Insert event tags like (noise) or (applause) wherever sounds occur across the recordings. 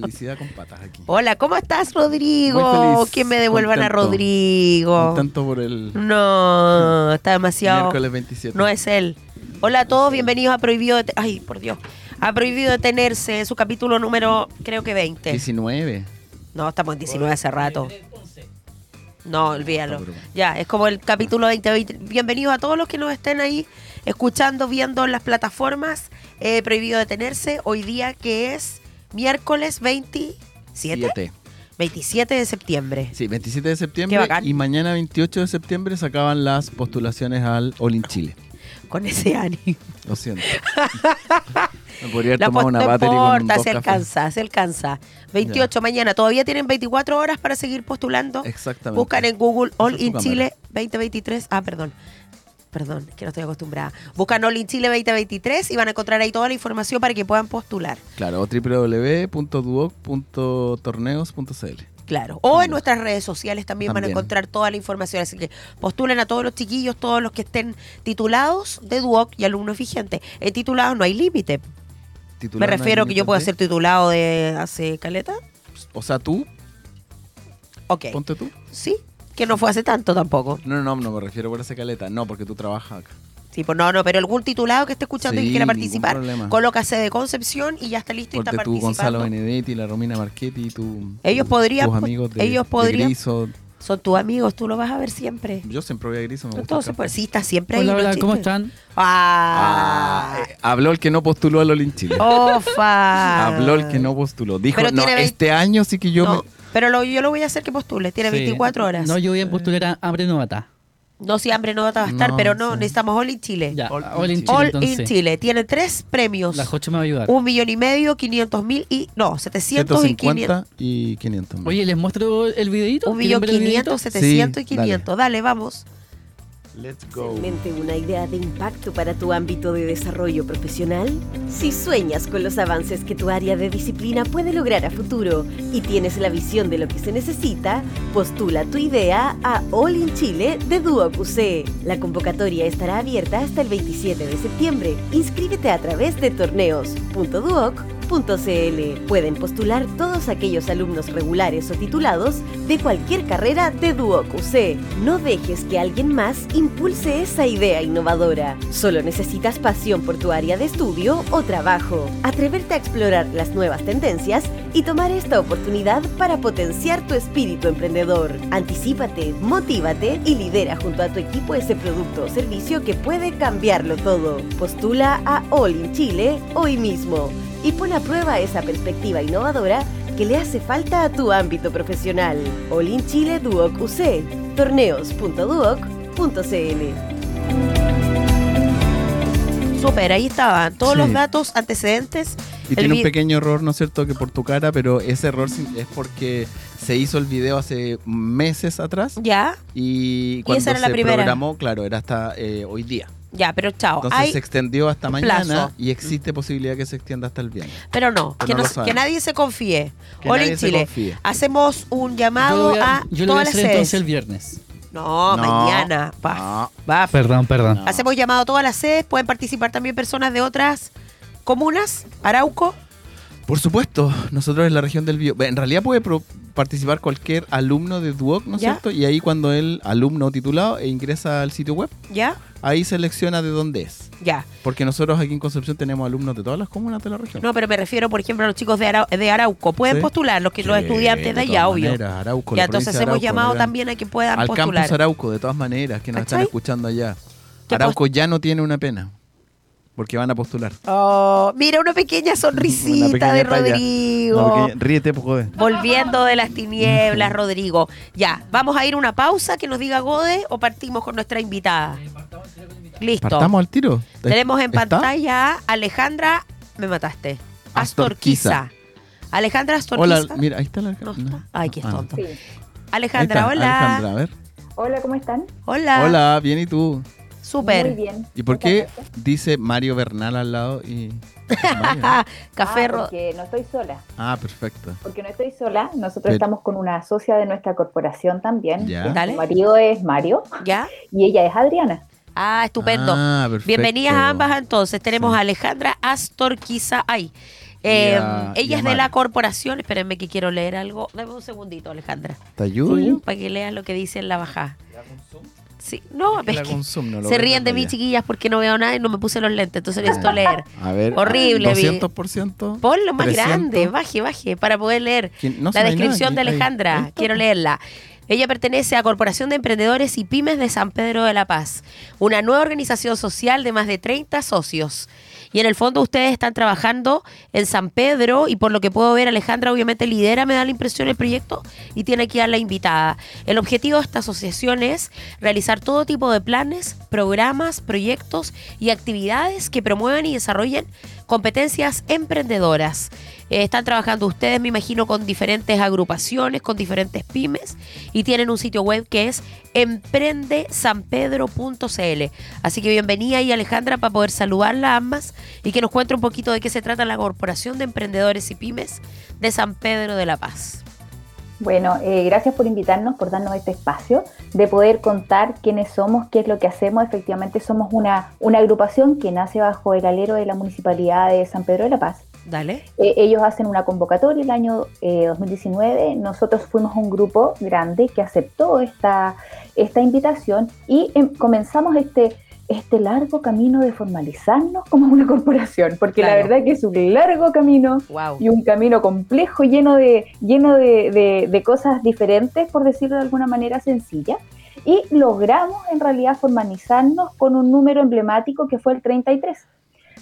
Felicidad con patas aquí. Hola, ¿cómo estás, Rodrigo? ¿Quién me devuelvan a. Rodrigo? Tanto por el No, está demasiado. miércoles 27. No es él. Hola a todos, bienvenidos a Prohibido de... Ay, por Dios. A Prohibido Detenerse, su capítulo número, creo que 20. 19. No, estamos en 19 hace rato. No, olvídalo. Ya, es como el capítulo 20, 20. Bienvenidos a todos los que nos estén ahí escuchando, viendo en las plataformas. eh, prohibido detenerse. Hoy día que es miércoles 27. Siete. 27 de septiembre. Sí, 27 de septiembre. Qué bacán. Y mañana, 28 de septiembre, se acaban las postulaciones al All in Chile. Con ese ánimo. Lo siento. (laughs) Me podría haber La tomado post- una no battery con importa, dos se cafés. alcanza, se alcanza. 28 mañana. Todavía tienen 24 horas para seguir postulando. Exactamente. Buscan en Google All Esa es tu in cámara. Chile 2023. Ah, perdón. Perdón, que no estoy acostumbrada. Buscan All in Chile 2023 y van a encontrar ahí toda la información para que puedan postular. Claro, www.duoc.torneos.cl. Claro. O en nuestras redes sociales también, van a encontrar toda la información. Así que postulen a todos los chiquillos, todos los que estén titulados de Duoc y alumnos vigentes. En titulados no hay límite. Me refiero ¿no? que yo puedo ser titulado de hace caleta. O sea, tú, Ok. ponte tú. Sí, que no fue hace tanto tampoco. No, no, no, no me refiero por esa caleta. No, porque tú trabajas acá. Sí, pues no, no, pero algún titulado que esté escuchando y Sí, quiera ningún participar, colócase de Concepción y ya está listo y está Porque tú, participando. Gonzalo Benedetti, la Romina Marchetti, tú. Ellos podrían, Tus amigos de, ellos de podrían. Griso. Son tus amigos, tú lo vas a ver siempre. Yo siempre voy a Griso, me gusta. sí, está siempre ahí. Hola, no hola. ¿cómo están? Ah, Ah, eh, habló el que no postuló al Olin Chile. Ofa. Habló el que no postuló. Dijo, Pero no, este año sí que yo No, me... pero lo- yo lo voy a hacer que postule. Tiene Sí. 24 horas. No, No, yo voy a postular a Hambre Novata. si hambre no va a estar, No, pero no, sí. necesitamos All in Chile. Ya, All All, in Chile, All entonces. in Chile. Tiene tres premios. La Joche me va a ayudar. Un millón y medio, 500 mil y... No, 700 y 500. 150 y 500. Oye, ¿les muestro el videito? Un millón ¿Quieren ver el videíto? 500, 700 y Sí, dale. 500. Dale, vamos. Let's go. una idea de impacto para tu ámbito de desarrollo profesional? Si sueñas con los avances que tu área de disciplina puede lograr a futuro y tienes la visión de lo que se necesita, postula tu idea a All in Chile de Duoc UC. La convocatoria estará abierta hasta el 27 de septiembre. Inscríbete a través de Pueden postular todos aquellos alumnos regulares o titulados de cualquier carrera de UC. No dejes que alguien más impulse esa idea innovadora. Solo necesitas pasión por tu área de estudio o trabajo. Atreverte a explorar las nuevas tendencias y tomar esta oportunidad para potenciar tu espíritu emprendedor. Anticípate, motívate y lidera junto a tu equipo ese producto o servicio que puede cambiarlo todo. Postula a All in Chile hoy mismo y pon a prueba esa perspectiva innovadora que le hace falta a tu ámbito profesional. All in Chile Duoc UC. Torneos.duoc.cl Súper, ahí estaban todos Sí. los datos, antecedentes. Y El tiene un pequeño error, ¿no es cierto? Que por tu cara, pero ese error es porque se hizo el video hace meses atrás Ya, y cuando esa era la se primera. programó, claro, era hasta eh, hoy día. Ya, pero chao. Entonces Hay, se extendió hasta mañana plazo. y existe posibilidad que se extienda hasta el viernes. pero no, Pero que, no que nadie se confíe. Que in se Chile. confíe. Hacemos un llamado a, a, yo lo voy a todas las hacer entonces el viernes. No, No. mañana. No. va. Perdón, perdón. No. Hacemos llamado a todas las sedes. Pueden participar también personas de otras comunas. Arauco. Por supuesto, nosotros en la región del Bío. En realidad puede pro- participar cualquier alumno de Duoc, ¿no es cierto? Y ahí cuando el alumno titulado e ingresa al sitio web, ¿Ya? ahí selecciona de dónde es. Ya. Porque nosotros aquí en Concepción tenemos alumnos de todas las comunas de la región. No, pero me refiero, por ejemplo, a los chicos de, Arau- de Arauco. Pueden Sí. postular, los, que, los estudiantes de allá, obvio. maneras, Arauco, ya, entonces hemos Arauco, llamado ¿verdad? también a que puedan Al postular. campus Arauco, de todas maneras, que nos están escuchando allá. ¿Qué Arauco ya no tiene una pena, porque van a postular. Oh, mira, una pequeña (laughs) sonrisita Una pequeña de talla. Rodrigo. No, porque- ríete, pues, joder. Volviendo de las tinieblas, (laughs) Rodrigo. Ya, vamos a ir a una pausa que nos diga Gode o partimos con nuestra invitada. Listo. ¿Partamos al tiro? Tenemos en ¿Está? pantalla a Alejandra, me mataste. Astorquiza. Astorquiza. Alejandra Astorquiza. Hola, mira, ahí está la No está. Ay, qué Ah, tonto. Sí. Alejandra, hola. Alejandra, a ver. Hola, ¿cómo están? Hola. Hola, bien, ¿y tú? Súper. Muy bien. ¿Y por qué dice Mario Bernal al lado y... Mario? (laughs) Café Ah, porque no estoy sola. Ah, perfecto. Porque no estoy sola. Nosotros Pero- estamos con una socia de nuestra corporación también. Ya. que Dale. Su marido es Mario ¿Ya? y ella es Adriana. Ah, estupendo. Ah, perfecto. Bienvenidas a ambas entonces. Tenemos Sí. a Alejandra Astor Ay. Y Eh, a- ella es de la corporación. Espérenme que quiero leer algo. Dame un segundito, Alejandra. ¿Te ayudo? Para que leas lo que dice en la bajada. Sí, no, es que consum, no lo se ríen de mí, chiquillas, porque no veo nada y no me puse los lentes. Entonces necesito leer. A ver. Horrible, vi. 200%. Ponlo más 300. grande, baje, baje, para poder leer ¿Quién- no la nada descripción de Alejandra. Quiero leerla. Ella pertenece a Corporación de Emprendedores y Pymes de San Pedro de la Paz, una nueva organización social de más de 30 socios. Y en el fondo ustedes están trabajando en San Pedro y por lo que puedo ver Alejandra obviamente lidera, me da la impresión el proyecto y tiene aquí a la invitada. El objetivo de esta asociación es realizar todo tipo de planes, programas, proyectos y actividades que promuevan y desarrollen competencias emprendedoras. Eh, están trabajando ustedes, me imagino, con diferentes agrupaciones, con diferentes pymes y tienen un sitio web que es emprendesanpedro.cl. Así que bienvenida y Alejandra para poder saludarla ambas y que nos cuente un poquito de qué se trata la Corporación de Emprendedores y Pymes de San Pedro de la Paz. Bueno, eh, gracias por invitarnos, por darnos este espacio de poder contar quiénes somos, qué es lo que hacemos. Efectivamente, somos una, una agrupación que nace bajo el alero de la Municipalidad de San Pedro de la Paz. Dale. Eh, ellos hacen una convocatoria el año eh, 2019. Nosotros fuimos un grupo grande que aceptó esta, esta invitación y em, comenzamos este, este largo camino de formalizarnos como una corporación, porque la verdad que es un largo camino Wow. y un camino complejo lleno de, lleno de, de- de cosas diferentes, por decirlo de alguna manera sencilla. Y logramos en realidad formalizarnos con un número emblemático que fue el 33.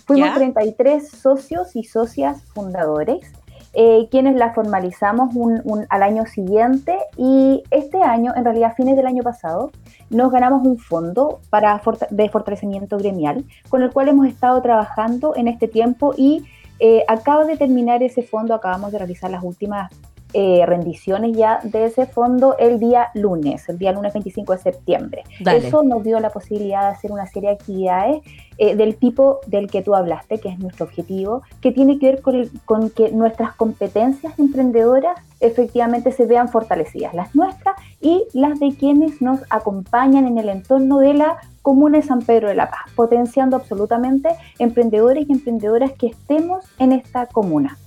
Fuimos ¿Ya? 33 socios y socias fundadores, eh, quienes la formalizamos un- un- al año siguiente y este año, en realidad a fines del año pasado, nos ganamos un fondo para forta- de fortalecimiento gremial con el cual hemos estado trabajando en este tiempo y eh, de terminar ese fondo, acabamos de realizar las últimas eh, rendiciones ya de ese fondo el día lunes, el día lunes 25 de septiembre. Dale. Eso nos dio la posibilidad de hacer una serie de actividades eh, del tipo del que tú hablaste, que es nuestro objetivo, que tiene que ver con, el- con que nuestras competencias emprendedoras efectivamente se vean fortalecidas, las nuestras y las de quienes nos acompañan en el entorno de la comuna de San Pedro de la Paz, potenciando absolutamente emprendedores y emprendedoras que estemos en esta comuna.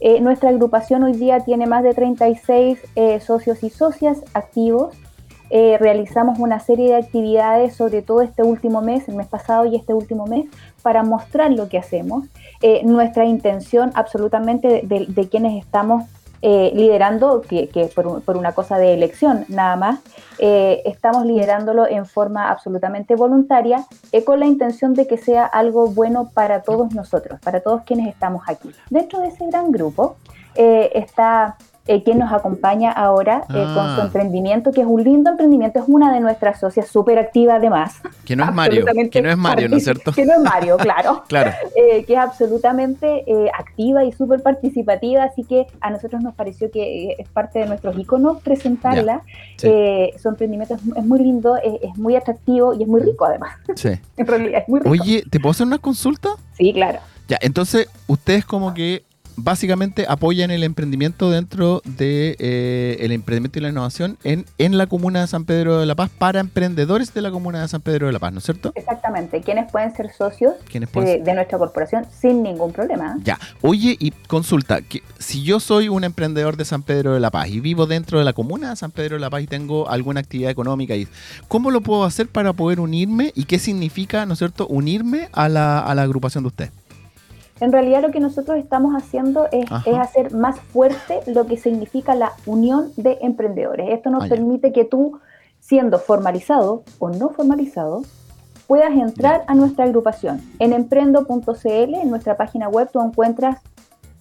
Eh, nuestra agrupación hoy día tiene más de 36 eh, socios y socias activos. Eh, realizamos una serie de actividades, sobre todo este último mes, el mes pasado y este último mes, para mostrar lo que hacemos. Eh, nuestra intención absolutamente de, de- de quienes estamos eh, liderando, que, que por, un- por una cosa de elección nada más, eh, estamos liderándolo en forma absolutamente voluntaria, eh, con la intención de que sea algo bueno para todos nosotros, para todos quienes estamos aquí. Dentro de ese gran grupo eh, está eh, quien nos acompaña ahora eh, con su Ah. emprendimiento, que es un lindo emprendimiento, es una de nuestras socias súper activa además. Que no es Mario. Que no es Mario, ¿no es cierto? Que no es Mario, claro. (laughs) Claro. Eh, que es absolutamente eh, activa y súper participativa, así que a nosotros nos pareció que es parte de nuestros iconos presentarla. sí. Su emprendimiento es, es muy lindo, es, es muy atractivo y es muy rico además. (laughs) Sí. En realidad es muy rico. Oye, ¿te puedo hacer una consulta? Sí, claro. Ya, entonces ustedes como que básicamente apoyan el emprendimiento dentro de eh, el emprendimiento y la innovación en, en la comuna de San Pedro de la Paz para emprendedores de la comuna de San Pedro de la Paz, ¿no es cierto? Exactamente. Quienes pueden ser socios pueden de, de nuestra corporación sin ningún problema. Ya, oye y consulta, que si yo soy un emprendedor de San Pedro de la Paz y vivo dentro de la comuna de San Pedro de la Paz y tengo alguna actividad económica, y ¿cómo lo puedo hacer para poder unirme y qué significa, ¿no es cierto?, unirme a la, a la agrupación de usted. En realidad lo que nosotros estamos haciendo es, hacer más fuerte lo que significa la unión de emprendedores. Esto nos Ah, permite que tú, siendo formalizado o no formalizado, puedas entrar a nuestra agrupación. En emprendo.cl, en nuestra página web, tú encuentras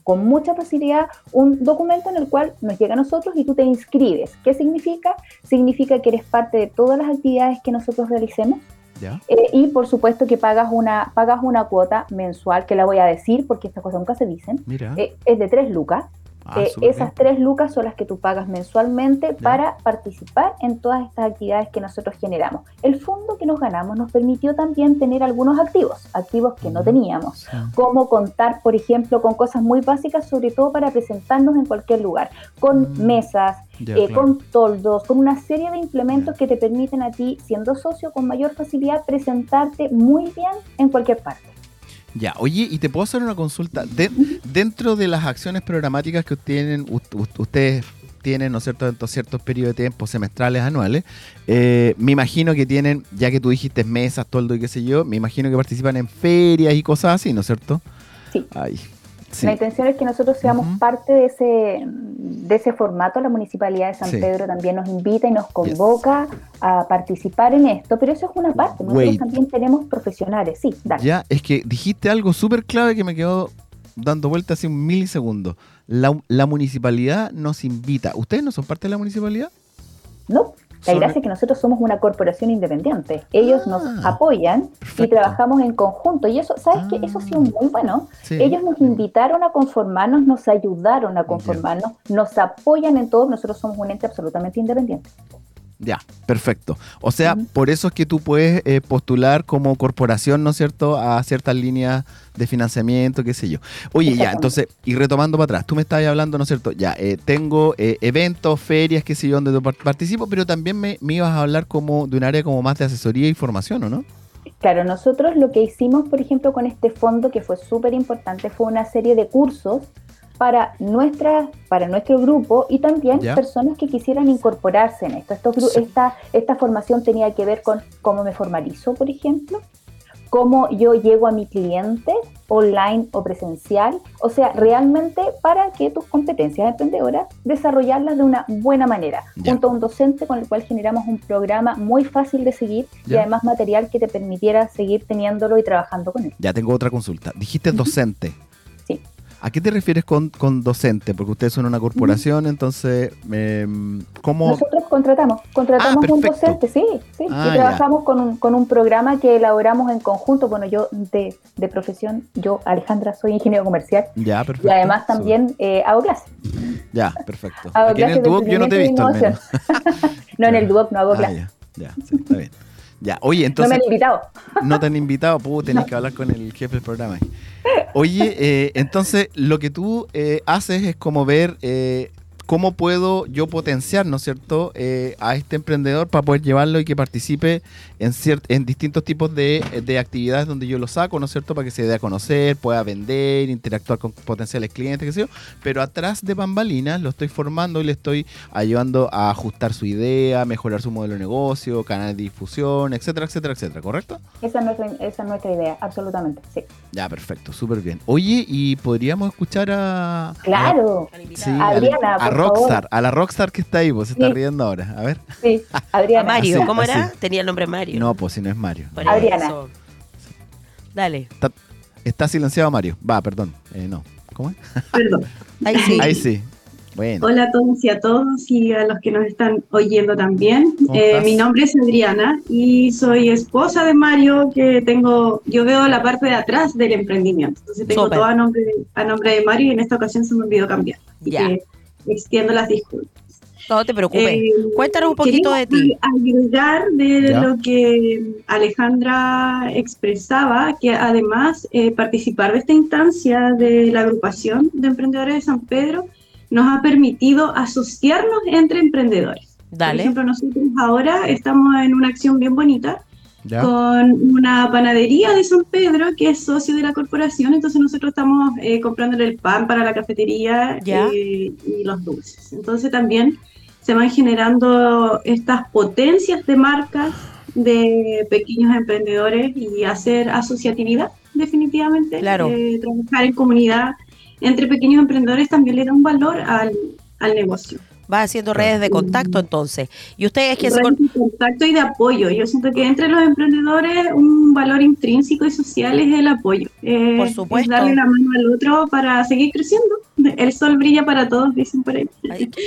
con mucha facilidad un documento en el cual nos llega a nosotros y tú te inscribes. ¿Qué significa? Significa que eres parte de todas las actividades que nosotros realicemos ¿Ya? eh, y por supuesto que pagas una, pagas una cuota mensual, que la voy a decir porque estas cosas nunca se dicen. Mira. Eh, es de 3 lucas. Ah, Eh, esas tres lucas son las que tú pagas mensualmente para participar en todas estas actividades que nosotros generamos. El fondo que nos ganamos nos permitió también tener algunos activos, activos que no Ujú. teníamos, como contar, por ejemplo, con cosas muy básicas, sobre todo para presentarnos en cualquier lugar, con Mm. mesas, eh, claro. con toldos, con una serie de implementos que te permiten a ti, siendo socio, con mayor facilidad presentarte muy bien en cualquier parte. Ya, oye, y te puedo hacer una consulta. De- dentro de las acciones programáticas que tienen, ustedes tienen, ¿no es cierto?, dentro de ciertos periodos de tiempo, semestrales, anuales, eh, me imagino que tienen, ya que tú dijiste mesas, toldo y qué sé yo, me imagino que participan en ferias y cosas así, ¿no es cierto? Sí. Ay, sí. La intención es que nosotros seamos parte de ese, de ese formato. La Municipalidad de San Sí. Pedro también nos invita y nos convoca a participar en esto, pero eso es una parte. Nosotros Wait. también tenemos profesionales. Sí, dale. Ya, es que dijiste algo súper clave que me quedó dando vuelta hace un milisegundo. La, la municipalidad nos invita. ¿Ustedes no son parte de la municipalidad? No, la Son- gracia es que nosotros somos una corporación independiente. Ellos nos Ah, apoyan y trabajamos en conjunto. Y eso, ¿sabes qué? Eso ha sido Ah. muy bueno. Sí. Ellos nos invitaron a conformarnos, nos ayudaron a conformarnos, nos apoyan en todo. Nosotros somos un ente absolutamente independiente. Ya, perfecto. O sea, por eso es que tú puedes eh, postular como corporación, ¿no es cierto?, a ciertas líneas de financiamiento, qué sé yo. Oye, ya, entonces, y retomando para atrás, tú me estabas hablando, ¿no es cierto? Ya, eh, tengo eh, eventos, ferias, qué sé yo, donde participo, pero también me, me ibas a hablar como de un área como más de asesoría y formación, ¿o no? Claro, nosotros lo que hicimos, por ejemplo, con este fondo que fue súper importante, fue una serie de cursos para, nuestra, para nuestro grupo y también personas que quisieran incorporarse en esto. Estos Sí. esta, esta formación tenía que ver con cómo me formalizo, por ejemplo, cómo yo llego a mi cliente online o presencial, o sea, realmente para que tus competencias emprendedoras desarrollarlas de una buena manera, junto a un docente con el cual generamos un programa muy fácil de seguir y además material que te permitiera seguir teniendo y trabajando con él. Ya tengo otra consulta. Dijiste docente. ¿A qué te refieres con, con docente? Porque ustedes son una corporación, entonces, em, ¿cómo? Nosotros contratamos, contratamos Ah, un docente, sí, sí, Ah, y trabajamos con un, con un programa que elaboramos en conjunto. Bueno, yo de, de profesión, yo, Alejandra, soy ingeniero comercial Ya, perfecto. y además también eh, hago clases. Ya, perfecto. Hago Aquí en el clases Duoc yo no te he visto al menos. (laughs) no, en el Duoc no hago Ah, clases. ya, ya, sí, está bien. Ya, oye, no me entonces han invitado. no te han invitado, puh, tenés que hablar con el jefe del programa. Oye, eh, entonces lo que tú eh, haces es como ver eh, cómo puedo yo potenciar, ¿no es cierto?, eh, a este emprendedor para poder llevarlo y que participe en, ciert- en distintos tipos de, de actividades donde yo lo saco, ¿no es cierto?, para que se dé a conocer, pueda vender, interactuar con potenciales clientes, qué sé yo. Pero atrás de bambalinas lo estoy formando y le estoy ayudando a ajustar su idea, mejorar su modelo de negocio, canal de difusión, etcétera, etcétera, etcétera, ¿correcto? Esa es nuestra, esa es nuestra idea, absolutamente, sí. Ya, perfecto, súper bien. Oye, ¿y podríamos escuchar a... Claro, Sí, a- Adriana, a, por Rockstar, favor. a la Rockstar que está ahí, pues se está Sí. riendo ahora. A ver. sí, A Adriana. Mario, Así, ¿cómo era? así. Tenía el nombre Mario. No, pues si no es Mario. Adriana. eso. Dale. Está, está silenciado Mario. Va, perdón. Eh, no. ¿Cómo es? Perdón. (laughs) Ahí sí. Ahí sí. Bueno. Hola a todos y a todos y a los que nos están oyendo también. ¿Cómo Eh, mi nombre es Adriana y soy esposa de Mario, que tengo, yo veo la parte de atrás del emprendimiento. Entonces tengo todo a nombre, a nombre de Mario y en esta ocasión se me olvidó cambiar. Así Ya. que extiendo las disculpas. No te preocupes. Eh, Cuéntanos un poquito de ti. agregar de Ya. lo que Alejandra expresaba, que además eh, participar de esta instancia de la agrupación de emprendedores de San Pedro nos ha permitido asociarnos entre emprendedores. Por Dale. ejemplo, nosotros ahora estamos en una acción bien bonita Ya. con una panadería de San Pedro que es socio de la corporación, entonces nosotros estamos eh, comprándole el pan para la cafetería Ya. eh, y los dulces. Entonces también se van generando estas potencias de marcas de pequeños emprendedores y hacer asociatividad, definitivamente. Claro. Eh, trabajar en comunidad entre pequeños emprendedores también le da un valor al, al negocio. Vas haciendo redes de contacto entonces. Y ustedes que se... De contacto y de apoyo. Yo siento que entre los emprendedores un valor intrínseco y social es el apoyo. Eh, Por es supuesto. darle la mano al otro para seguir creciendo. El sol brilla para todos, dicen por ahí.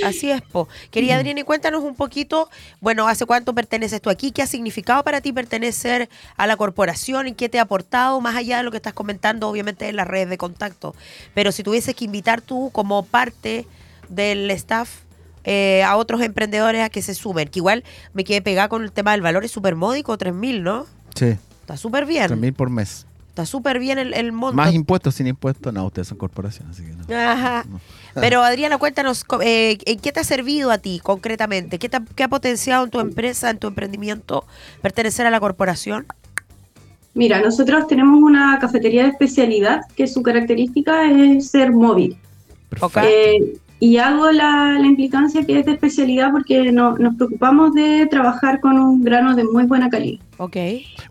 Así es, po. Querida Adriana, cuéntanos un poquito, bueno, ¿hace cuánto perteneces tú aquí? ¿Qué ha significado para ti pertenecer a la corporación? ¿Y qué te ha aportado? Más allá de lo que estás comentando, obviamente, en las redes de contacto. Pero si tuvieses que invitar tú como parte del staff eh, a otros emprendedores a que se sumen, que igual me quedé pegada con el tema del valor, es súper módico, 3 mil, ¿no? Sí, Está súper bien. 3 mil por mes. Está súper bien el, el monto. Más impuestos, sin impuestos, no, ustedes son corporaciones, así que no. Ajá. No. Pero Adriana, cuéntanos, eh, ¿en qué te ha servido a ti concretamente? ¿Qué, te ha, qué ha potenciado en tu empresa, en tu emprendimiento, pertenecer a la corporación? Mira, nosotros tenemos una cafetería de especialidad que su característica es ser móvil. Ok. Eh, y hago la, la implicancia que es de especialidad porque no- nos preocupamos de trabajar con un grano de muy buena calidad. Ok.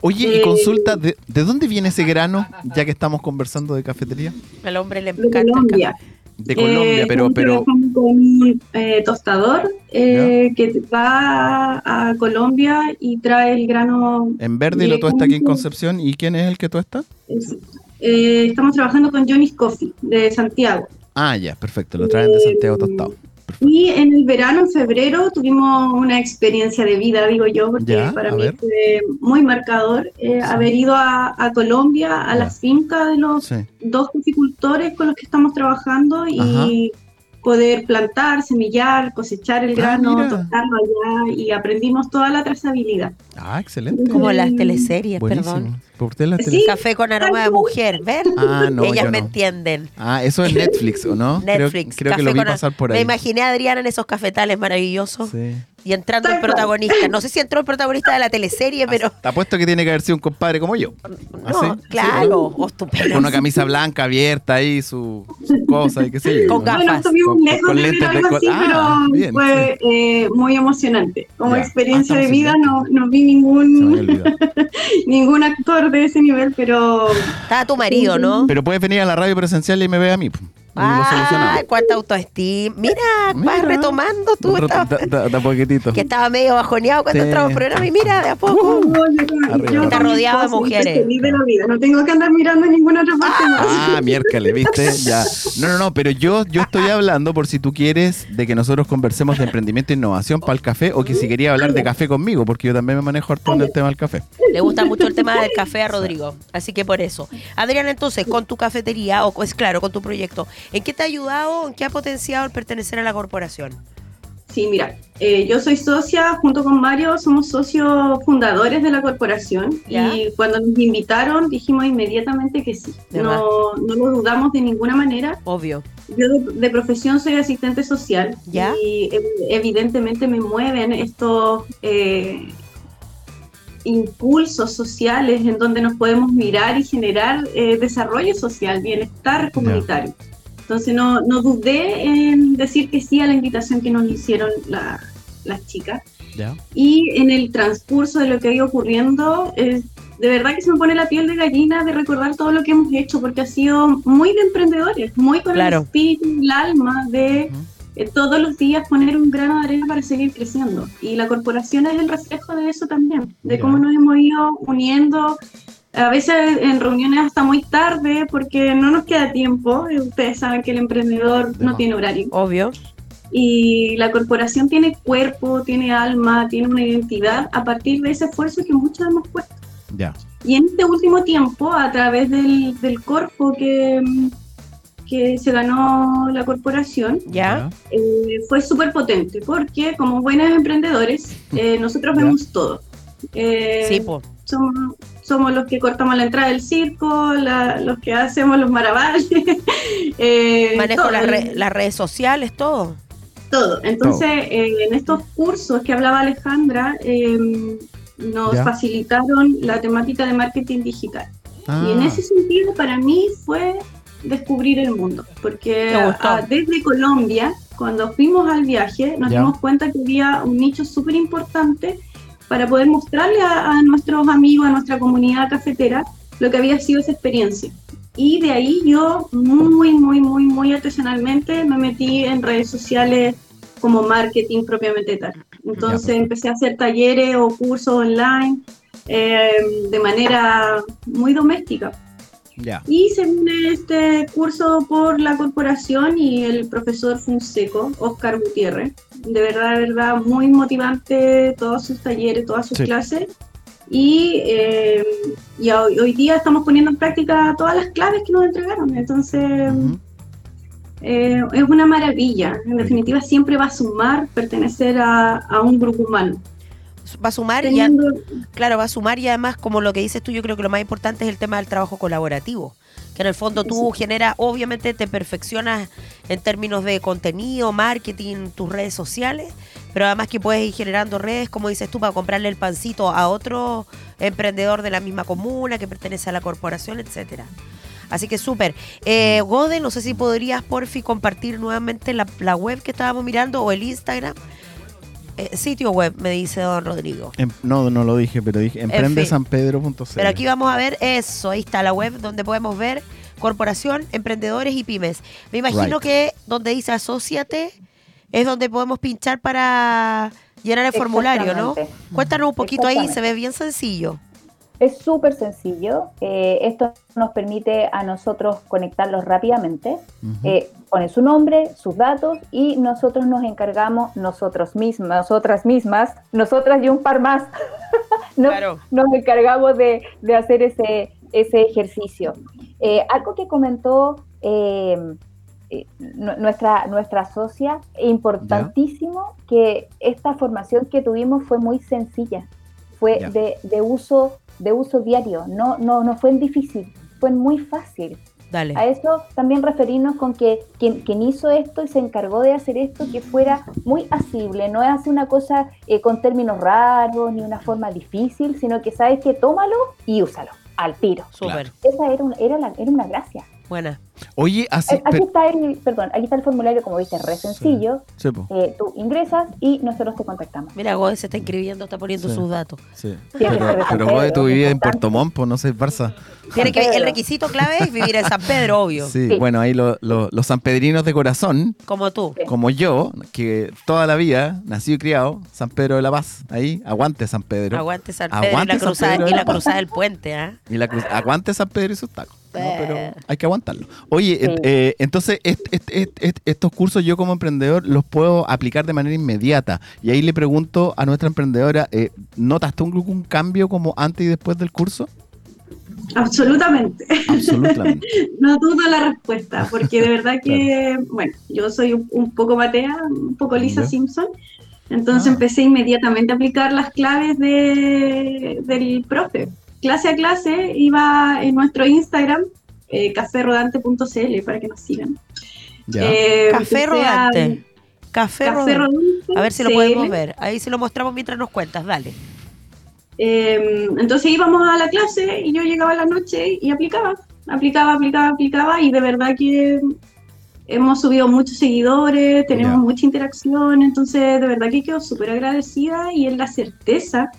Oye, y Eh, consulta, ¿de, de dónde viene ese grano? Ya que estamos conversando de cafetería. Al hombre le De encanta el Colombia. De Colombia, Eh, pero, estamos pero trabajando con un eh, tostador eh, que va a, Colombia y trae el grano. en verde y lo tuesta aquí en. Concepción. ¿Y quién es el que tuesta? Es- eh, estamos trabajando con Johnny's Coffee de Santiago. Ah, ya, perfecto, lo traen de Santiago tostado. Perfecto. Y en el verano, en febrero, tuvimos una experiencia de vida, digo yo, porque Ya, para mí ver. fue muy marcador eh, haber ido a, a Colombia, a Ya. las fincas de los Sí. dos caficultores con los que estamos trabajando y poder plantar, semillar, cosechar el Ah, grano, mira. tostarlo allá y aprendimos toda la trazabilidad. Ah, excelente. Como las teleseries, Buenísimo. perdón. ¿Por qué la Sí. tele- Café con aroma de mujer, ¿ven? Ah, no, (laughs) Ellas yo me no. entienden. Ah, eso es Netflix, ¿o no? Creo- Netflix. Creo, que café lo vi con- pasar por ahí. Me imaginé a Adriana en esos cafetales maravillosos Sí. y entrando el protagonista. No sé si entró el protagonista de la teleserie, (laughs) pero. Te apuesto que tiene que haber sido un compadre como yo. ¿Ah, No, sí? claro. oh, estupendo. Con una camisa blanca abierta ahí, su, su cosa y qué sé yo. Con gafas. Bueno, estuvimos Con- lejos con de ver algo así, Ah, pero bien, fue eh, muy emocionante. Como Ya. experiencia Ah, de vida no, no vi ningún, (laughs) ningún actor de ese nivel, pero Estaba tu marido, ¿no? Pero puedes venir a la radio presencial y me ve a mí. Y lo Ah, solucionamos. cuánta autoestima. Mira, vas retomando tú. Estabas- da, da- da poquitito. que estaba medio bajoneado cuando Sí. entramos al programa y mira, de a poco. Yo- yo Está rodeado de mujeres. Feliz de la vida. No tengo que andar mirando en ninguna otra parte más. Ah, (laughs) miércoles, ¿viste? Ya. No, no, no, pero yo, yo estoy hablando por si tú quieres de que nosotros conversemos de emprendimiento e innovación para el café o que si quería hablar de café conmigo, porque yo también me manejo harto en el tema del café. Le gusta mucho el tema del café a Rodrigo. Así que por eso. Adriana, entonces, con tu cafetería, o pues claro, con tu proyecto, ¿en qué te ha ayudado, en qué ha potenciado el pertenecer a la corporación? Sí, mira, eh, yo soy socia, junto con Mario, somos socios fundadores de la corporación Ya. y cuando nos invitaron dijimos inmediatamente que sí. No, no lo dudamos de ninguna manera. Obvio. Yo de, de profesión soy asistente social Ya. y ev- evidentemente me mueven estos eh, impulsos sociales en donde nos podemos mirar y generar eh, desarrollo social, bienestar comunitario. Entonces no, no dudé en decir que sí a la invitación que nos hicieron la- las chicas. ¿Ya? Y en el transcurso de lo que ha ido ocurriendo, eh, de verdad que se me pone la piel de gallina de recordar todo lo que hemos hecho, porque ha sido muy de emprendedores, muy con Claro. el espíritu y el alma de eh, todos los días poner un grano de arena para seguir creciendo. Y la corporación es el reflejo de eso también, de Mira. cómo nos hemos ido uniendo. A veces en reuniones hasta muy tarde porque no nos queda tiempo. Eh, Ustedes saben que el emprendedor De no más. tiene horario. Obvio. Y la corporación tiene cuerpo, tiene alma, tiene una identidad a partir de ese esfuerzo que muchos hemos puesto. Ya. Y en este último tiempo, a través del, del Corfo que, que se ganó la corporación, ¿Ya? eh, fue súper potente, porque como buenos emprendedores, eh, (laughs) nosotros Ya. vemos todo. Eh, Sí, pues. somos, somos los que cortamos la entrada del circo, la- los que hacemos los maravales. (laughs) eh, Manejo todo. las, re- las redes sociales, todo. Todo. Entonces, eh, en estos cursos que hablaba Alejandra, eh, nos Ya. facilitaron la temática de marketing digital. Ah, Y en ese sentido, para mí fue descubrir el mundo, porque ah, desde Colombia, cuando fuimos al viaje, nos Ya. dimos cuenta que había un nicho súper importante para poder mostrarle a, a nuestros amigos, a nuestra comunidad cafetera, lo que había sido esa experiencia. Y de ahí yo muy, muy, muy, muy artesanalmente me metí en redes sociales como marketing propiamente tal. Entonces empecé a hacer talleres o cursos online eh, de manera muy doméstica. Ya. Y se une este curso por la corporación y el profesor Funseco, Oscar Gutiérrez. De verdad, de verdad, muy motivante todos sus talleres, todas sus Sí. clases. Y, eh, y hoy, hoy día estamos poniendo en práctica todas las claves que nos entregaron. Entonces, Ujú. eh, es una maravilla. En definitiva, siempre va a sumar pertenecer a, a un grupo humano. Va a sumar y Teniendo, Claro, va a sumar y además, como lo que dices tú, yo creo que lo más importante es el tema del trabajo colaborativo. Que en el fondo tú generas, obviamente te perfeccionas en términos de contenido, marketing, tus redes sociales, pero además que puedes ir generando redes, como dices tú, para comprarle el pancito a otro emprendedor de la misma comuna que pertenece a la corporación, etcétera. Así que súper. Eh, Gode, no sé si podrías, porfi, compartir nuevamente la, la web que estábamos mirando o el Instagram. Eh, sitio web, me dice don Rodrigo. Em- no, no lo dije, pero dije emprendesanpedro.cl. Pero aquí vamos a ver eso, ahí está la web donde podemos ver corporación, emprendedores y pymes. Me imagino Right. que donde dice asóciate es donde podemos pinchar para llenar el formulario, ¿no? Cuéntanos un poquito ahí, se ve bien sencillo. Es súper sencillo. eh, esto nos permite a nosotros conectarlos rápidamente. Ujú. Eh, ponen su nombre, sus datos y nosotros nos encargamos, nosotros mismas, nosotras mismas, nosotras y un par más, (laughs) nos, Claro. nos encargamos de, de hacer ese, ese ejercicio. Eh, algo que comentó eh, eh, nu- nuestra, nuestra socia, importantísimo, que esta formación que tuvimos fue muy sencilla, fue de, de uso, de uso diario, no, no, no fue difícil, fue muy fácil. Dale. A eso también referirnos con que quien, quien hizo esto y se encargó de hacer esto, que fuera muy asible, no hace una cosa eh, con términos raros ni una forma difícil, sino que sabes que tómalo y úsalo al tiro. Súper. Esa era, un- era, la- era una gracia. Buena. Oye, así. Eh, aquí pero- está el, perdón, aquí está el formulario, como viste, re sencillo. Sí, Eh, tú ingresas y nosotros te contactamos. Mira, Gode se está inscribiendo, está poniendo Sí. sus datos. sí. Pero, pero tú vivías en. Puerto Montt, no sé, Barça. Tiene que, el requisito clave es vivir en San Pedro, (laughs) obvio. Sí, Sí. bueno, ahí lo- lo- los sanpedrinos de corazón, Como tú. Sí. como yo, que toda la vida, nacido y criado, San Pedro de la Paz, ahí, aguante San Pedro. Aguante San Pedro Aguante y la San cruzada, y la la cruzada del puente, ¿ah? Y la cruz, aguante San Pedro y sus tacos. ¿No? Pero hay que aguantarlo. Oye, Sí. eh, eh, entonces est- est- est- est- estos cursos yo como emprendedor los puedo aplicar de manera inmediata. Y ahí le pregunto a nuestra emprendedora, eh, ¿notaste un, un cambio como antes y después del curso? absolutamente. Absolutamente. (laughs) No dudo la respuesta, porque de verdad que, (laughs) bueno, yo soy un, un poco Matea, un poco Lisa Ya. Simpson, entonces Ah. empecé inmediatamente a aplicar las claves de, del profe. Clase a clase iba en nuestro Instagram, eh, caférodante.cl, para que nos sigan. Ya. Eh, Café rodante. Café, Café rodante. Rodante. A ver si lo CL. podemos ver. Ahí se lo mostramos mientras nos cuentas. Dale. Eh, entonces íbamos a la clase y yo llegaba a la noche y aplicaba, aplicaba, aplicaba, aplicaba y de verdad que hemos subido muchos seguidores, tenemos Ya. mucha interacción, entonces de verdad que quedo súper agradecida y es la certeza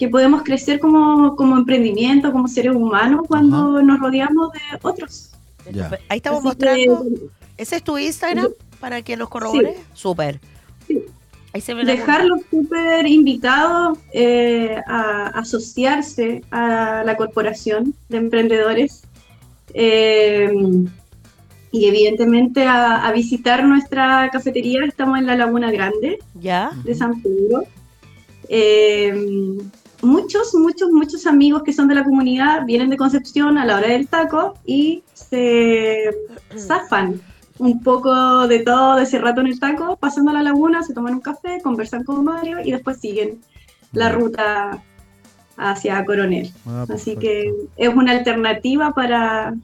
que podemos crecer como, como emprendimiento, como seres humanos cuando nos rodeamos de otros. Ya. Ahí estamos Así mostrando. que ¿Ese es tu Instagram para que nos corrobore? Súper. Sí. Ahí se dejarlos súper invitados eh, a asociarse a la corporación de emprendedores eh, y evidentemente a, a visitar nuestra cafetería. Estamos en la Laguna Grande ¿Ya? de San Pedro. Eh, muchos, muchos, muchos amigos que son de la comunidad vienen de Concepción a la hora del taco y se zafan un poco de todo de ese rato en el taco, pasando a la laguna, se toman un café, conversan con Mario y después siguen la ruta hacia Coronel. Ah, Así que es una alternativa para,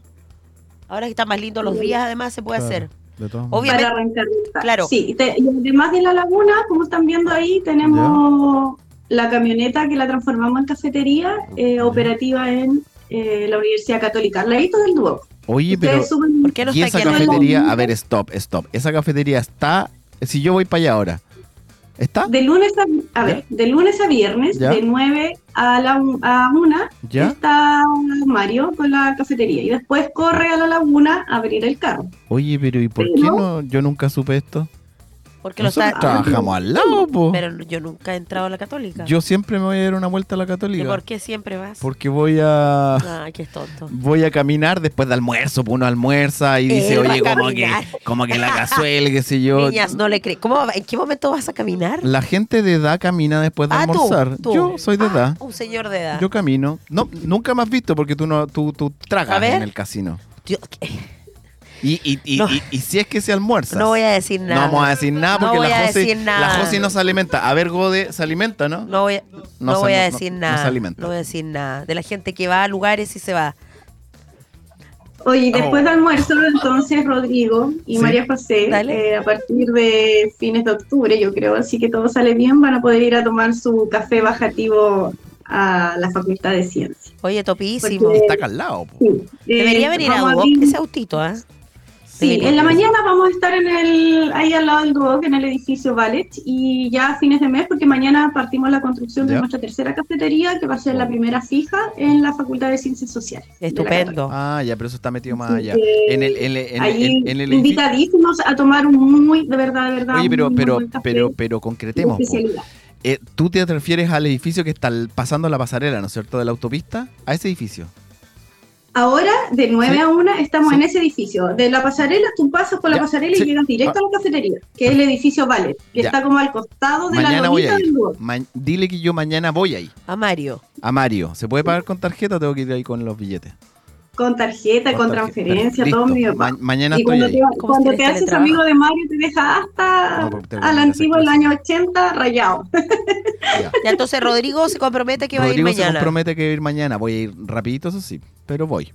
Ahora que están más lindos los días, además se puede Claro. hacer. De para Obviamente- taco. claro. Sí, te- y además de la laguna, como están viendo ahí, tenemos la camioneta que la transformamos en cafetería, eh, operativa en eh, la Universidad Católica, al ladito del Duoc. Oye, pero suben- ¿Por qué no ¿y está esa cafetería? A ver, stop, stop. Esa cafetería está, si yo voy para allá ahora, ¿está? De lunes a, a ver, de lunes a viernes, Ya. de 9 a la a 1, ¿Ya? está Mario con la cafetería y después corre a la laguna a abrir el carro. Oye, pero ¿y por qué no? Yo nunca supe esto. Porque lo Nosotros trabajamos al lado, po. Pero yo nunca he entrado a la católica. Yo siempre me voy a dar una vuelta a la ¿Y católica. por qué siempre vas? Porque voy a... Ay, qué tonto. Voy a caminar después de almuerzo, pues uno almuerza y dice, va oye, como que, como que la cazuela, qué sé yo. Niñas, no le creen. ¿Cómo, va- ¿En qué momento vas a caminar? La gente de edad camina después de Ah, tú, almorzar. tú. Yo soy de Ah, edad. Un señor de edad. Yo camino. No, nunca me has visto porque tú no, tú, tú tragas en el casino. Dios, ¿qué? Y, y, y, No. y- y si es que se almuerza. No voy a decir nada. No vamos a decir nada No porque voy la a José, decir nada. la José no se alimenta. A ver, Gode se alimenta, ¿no? No voy, a- No no se- voy a no- decir no- no nada. se alimenta. No voy a decir nada. De la gente que va a lugares y se va. Oye, después Oh. de almuerzo, entonces Rodrigo y Sí. María José, eh, a partir de fines de octubre, yo creo, así que todo sale bien, van a poder ir a tomar su café bajativo a la Facultad de Ciencias. Oye, topísimo. Porque- Está acá al lado. po. Sí, Debería eh, venir a ese autito, ¿ah? Sí, en la mañana vamos a estar en el, ahí al lado del Duoc, en el edificio Ballet, y ya a fines de mes, porque mañana partimos la construcción Ya. de nuestra tercera cafetería, que va a ser la primera fija en la Facultad de Ciencias Sociales. Estupendo. Ah, ya, pero eso está metido más allá. En el, en el- en- Ahí en- en el invitadísimos a tomar un muy, de verdad, de verdad. Oye, pero, muy pero, café pero, pero concretemos. especialidad. Eh, Tú te refieres al edificio que está pasando la pasarela, ¿no es cierto? De la autopista. A ese edificio. Ahora, de 9 Sí. a 1, estamos Sí. en ese edificio. De la pasarela, tú pasas por la Ya, pasarela sí. y llegas directo Ah. a la cafetería, que es el edificio Ballet, que Ya. está como al costado de Mañana la voy lomita a ir. del Duoc. Ma- dile que yo mañana voy ahí. A Mario. A Mario. ¿Se puede pagar con tarjeta o tengo que ir ahí con los billetes? Con tarjeta, con, tarjeta. transferencia, Listo. todo mi papá. Ma- mañana y estoy cuando ahí. te, ¿Cómo cuando te haces amigo de Mario, te deja hasta No, al antiguo del año 80 rayado. (laughs) Ya. Ya, entonces Rodrigo se compromete que va a ir Rodrigo se mañana. compromete que va a ir mañana. Voy a ir rapidito, eso sí. Pero voy.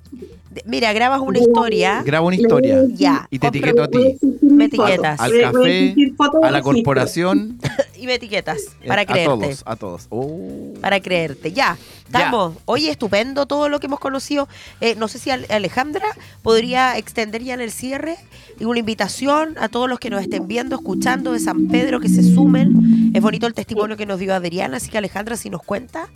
De- Mira, grabas una historia. Grabo una historia. Ya. Y te etiqueto a ti. Me etiquetas. Al café, A la corporación. (laughs) Y me etiquetas. eh, Para a creerte. todos, a todos. Oh. Para creerte. Ya. Ya. Estamos. Oye, estupendo todo lo que hemos conocido. Eh, no sé si Ale- Alejandra podría extender ya en el cierre y una invitación a todos los que nos estén viendo, escuchando de San Pedro, que se sumen. Es bonito el testimonio que nos dio Adriana, así que Alejandra, si nos cuenta.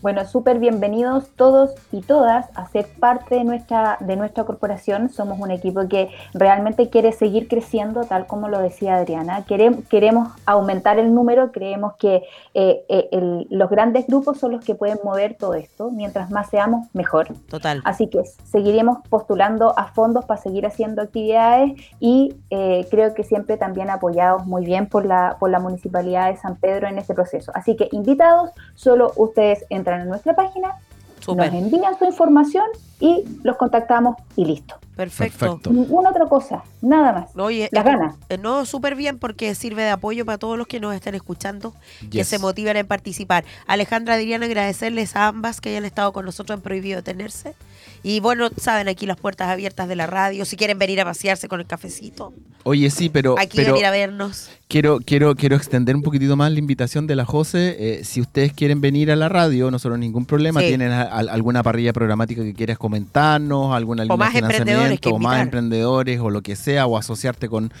Bueno, súper bienvenidos todos y todas a ser parte de nuestra, de nuestra corporación. Somos un equipo que realmente quiere seguir creciendo, tal como lo decía Adriana. Queremos, queremos aumentar el número, creemos que eh, eh, el- los grandes grupos son los que pueden mover todo esto. Mientras más seamos, mejor. Total. Así que seguiremos postulando a fondos para seguir haciendo actividades y eh, creo que siempre también apoyados muy bien por la, por la Municipalidad de San Pedro en este proceso. Así que invitados, solo ustedes entran a nuestra página, Súper. nos envían su información y los contactamos y listo. Perfecto. Perfecto. Ninguna otra cosa, nada más. Oye, Las eh, ganas. eh, no, súper bien porque sirve de apoyo para todos los que nos estén escuchando, que Yes. se motivan en participar. Alejandra, Adriana, agradecerles a ambas que hayan estado con nosotros en Prohibido Detenerse. Y bueno, saben, aquí las puertas abiertas de la radio. Si quieren venir a pasearse con el cafecito, Oye, sí, pero, aquí pero venir a vernos. quiero, quiero, quiero extender un poquitito más la invitación de la Jose. Eh, si ustedes quieren venir a la radio, nosotros ningún problema. Sí. Tienen a- a- alguna parrilla programática que quieras comentarnos, alguna línea más de emprendedores que financiamiento, o más emprendedores, o lo que sea, o asociarte con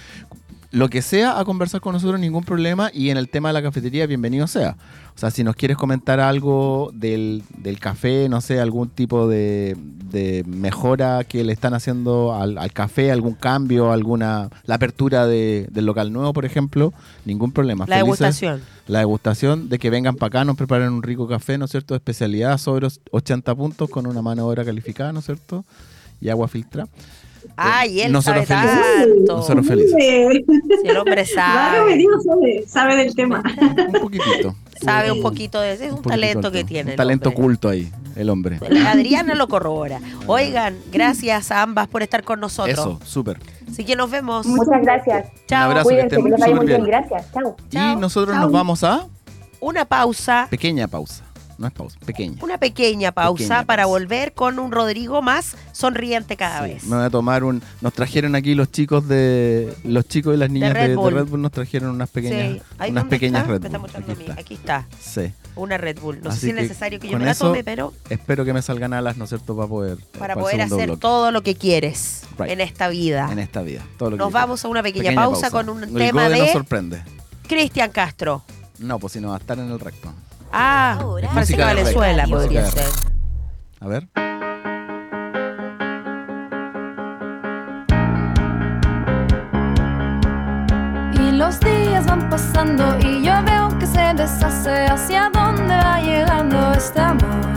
lo que sea a conversar con nosotros, ningún problema. Y en el tema de la cafetería, bienvenido sea. O sea, si nos quieres comentar algo del, del café, no sé, algún tipo de, de mejora que le están haciendo al, al café, algún cambio, alguna la apertura de- del local nuevo, por ejemplo, ningún problema. La Felices- degustación. La degustación de que vengan para acá, nos preparen un rico café, ¿no es cierto? Especialidad sobre los 80 puntos con una mano de obra calificada, ¿no es cierto? Y agua filtrada. Ay, él nosotros sabe felices. tanto. Nosotros felices. Si el hombre (laughs) sabe. Sabe, sabe del tema. Un poquitito. (laughs) Sabe un poquito de eso. Es un, talento alto. que tiene. Un el talento hombre. oculto ahí, el hombre. Adriana lo corrobora. (laughs) Oigan, gracias a ambas por estar con nosotros. Eso, súper. Así que nos vemos. Muchas gracias. Chao. Un abrazo, que estén que muy bien. bien. Gracias. Chao. Chao. Y nosotros Chao. nos vamos a Una pausa. pequeña pausa. No es pausa, pequeña. Una pequeña pausa Pequeña para pausa. volver con un Rodrigo más sonriente cada Sí, vez. Me voy a tomar un. Nos trajeron aquí los chicos de. Los chicos y las niñas de, Red de Bull. Red Bull nos trajeron unas pequeñas. Sí. Unas pequeñas está? Red está Bull. Aquí está. Aquí está. Sí. Una Red Bull. No Así sé si es necesario que yo con me la eso, tome, pero Espero que me salgan alas, ¿no es cierto? Para poder. para poder hacer bloque todo lo que quieres Right. en esta vida. En esta vida. Todo lo que Nos vamos a una pequeña, Pequeña pausa, con un El tema Gode nos de sorprende. Cristian Castro. No, pues si no va a estar en el recto. Ah, Francisco de Valenzuela radio. podría ser. A ver. Y los días van pasando y yo veo que se deshace hacia dónde va llegando este amor.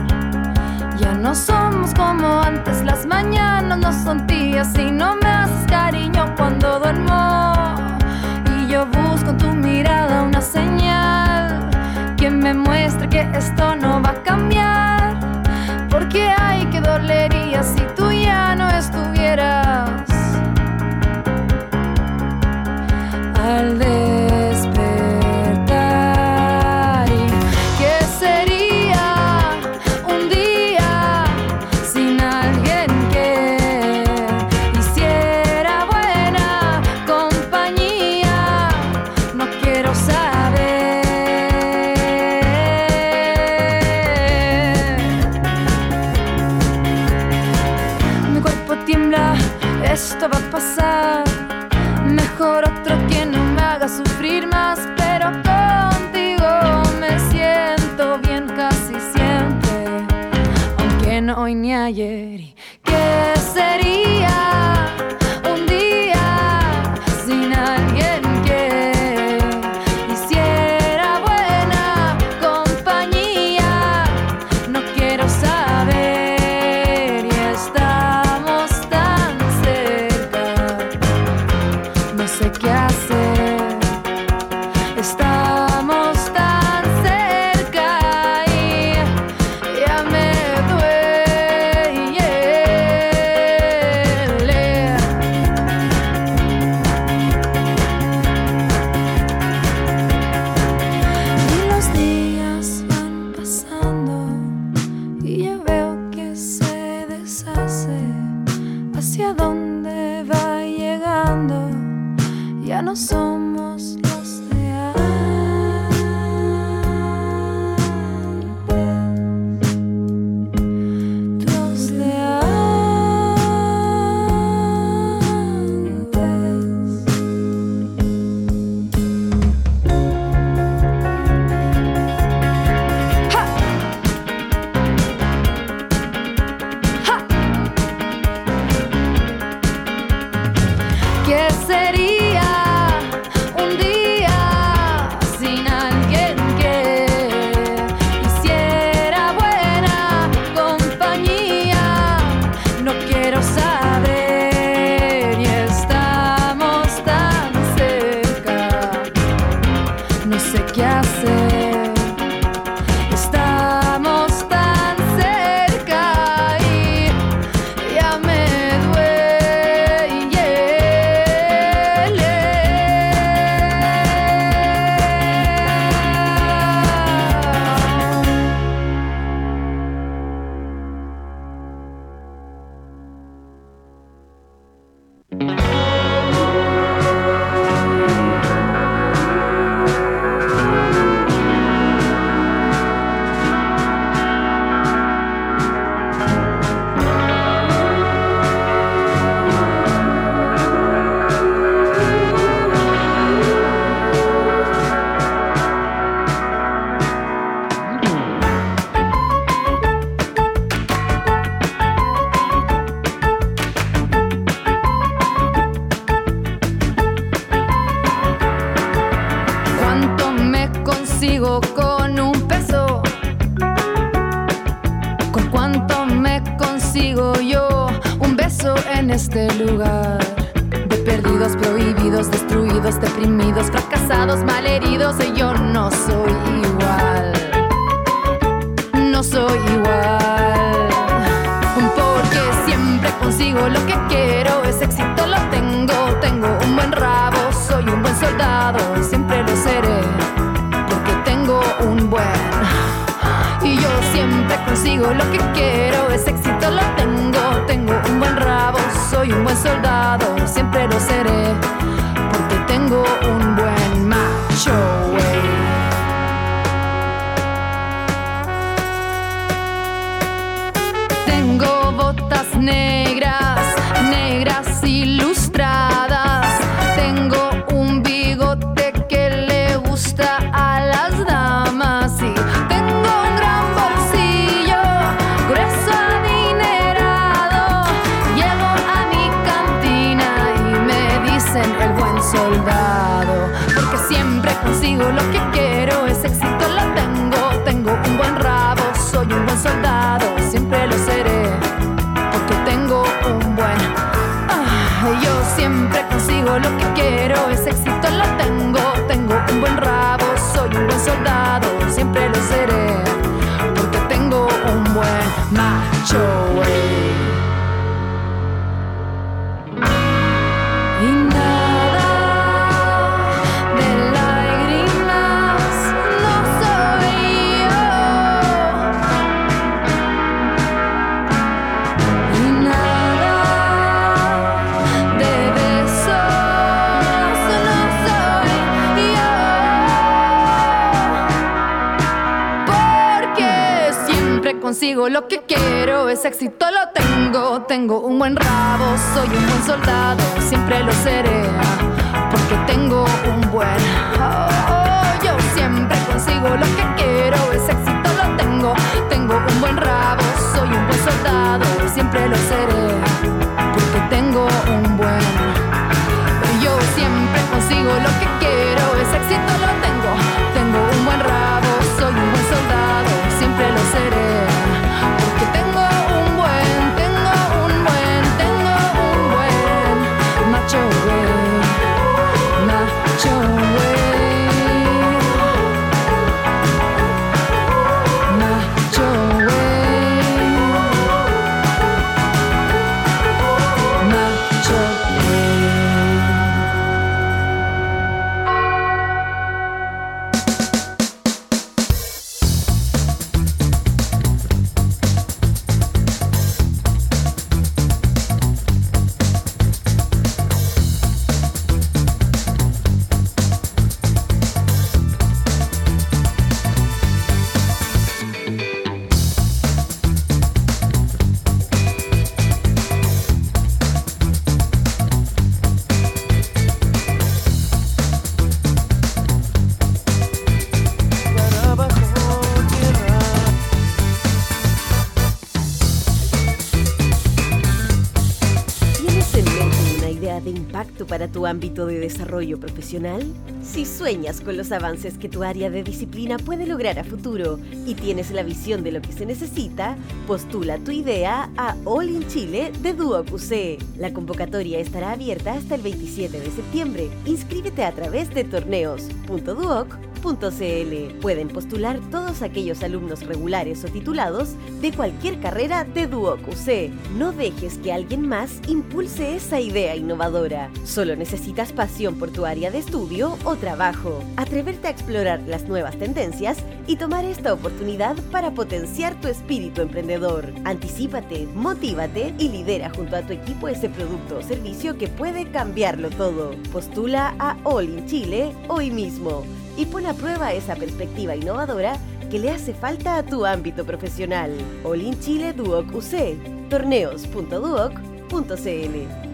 Ya no somos como antes, las mañanas no son días y no me hacen sigo con un peso. ¿Con cuánto me consigo yo un beso en este lugar? De perdidos, prohibidos, destruidos, deprimidos, fracasados, malheridos, y yo no soy igual. No soy igual. Porque siempre consigo lo que quiero, es éxito consigo lo que quiero, ese éxito lo tengo. Tengo un buen rabo, soy un buen soldado, siempre lo seré. soldado, porque siempre consigo lo que quiero. Lo que quiero, ese éxito lo tengo. Tengo un buen rabo, soy un buen soldado, siempre lo seré. Porque tengo un buen. oh, yo siempre consigo lo que quiero, ese éxito lo tengo. Tengo un buen rabo, soy un buen soldado, siempre lo seré. Para tu ámbito de desarrollo profesional? Si sueñas con los avances que tu área de disciplina puede lograr a futuro y tienes la visión de lo que se necesita, postula tu idea a All in Chile de Duoc UC. La convocatoria estará abierta hasta el 27 de septiembre. Inscríbete a través de torneos.duoc.cl. Pueden postular todos aquellos alumnos regulares o titulados de cualquier carrera de Duoc UC. No dejes que alguien más impulse esa idea innovadora. Solo necesitas pasión por tu área de estudio o trabajo. Atreverte a explorar las nuevas tendencias y tomar esta oportunidad para potenciar tu espíritu emprendedor. Anticípate, motívate y lidera junto a tu equipo ese producto o servicio que puede cambiarlo todo. Postula a All in Chile hoy mismo y pon a prueba esa perspectiva innovadora que le hace falta a tu ámbito profesional. All in Chile Duoc UC. Torneos.duoc.cl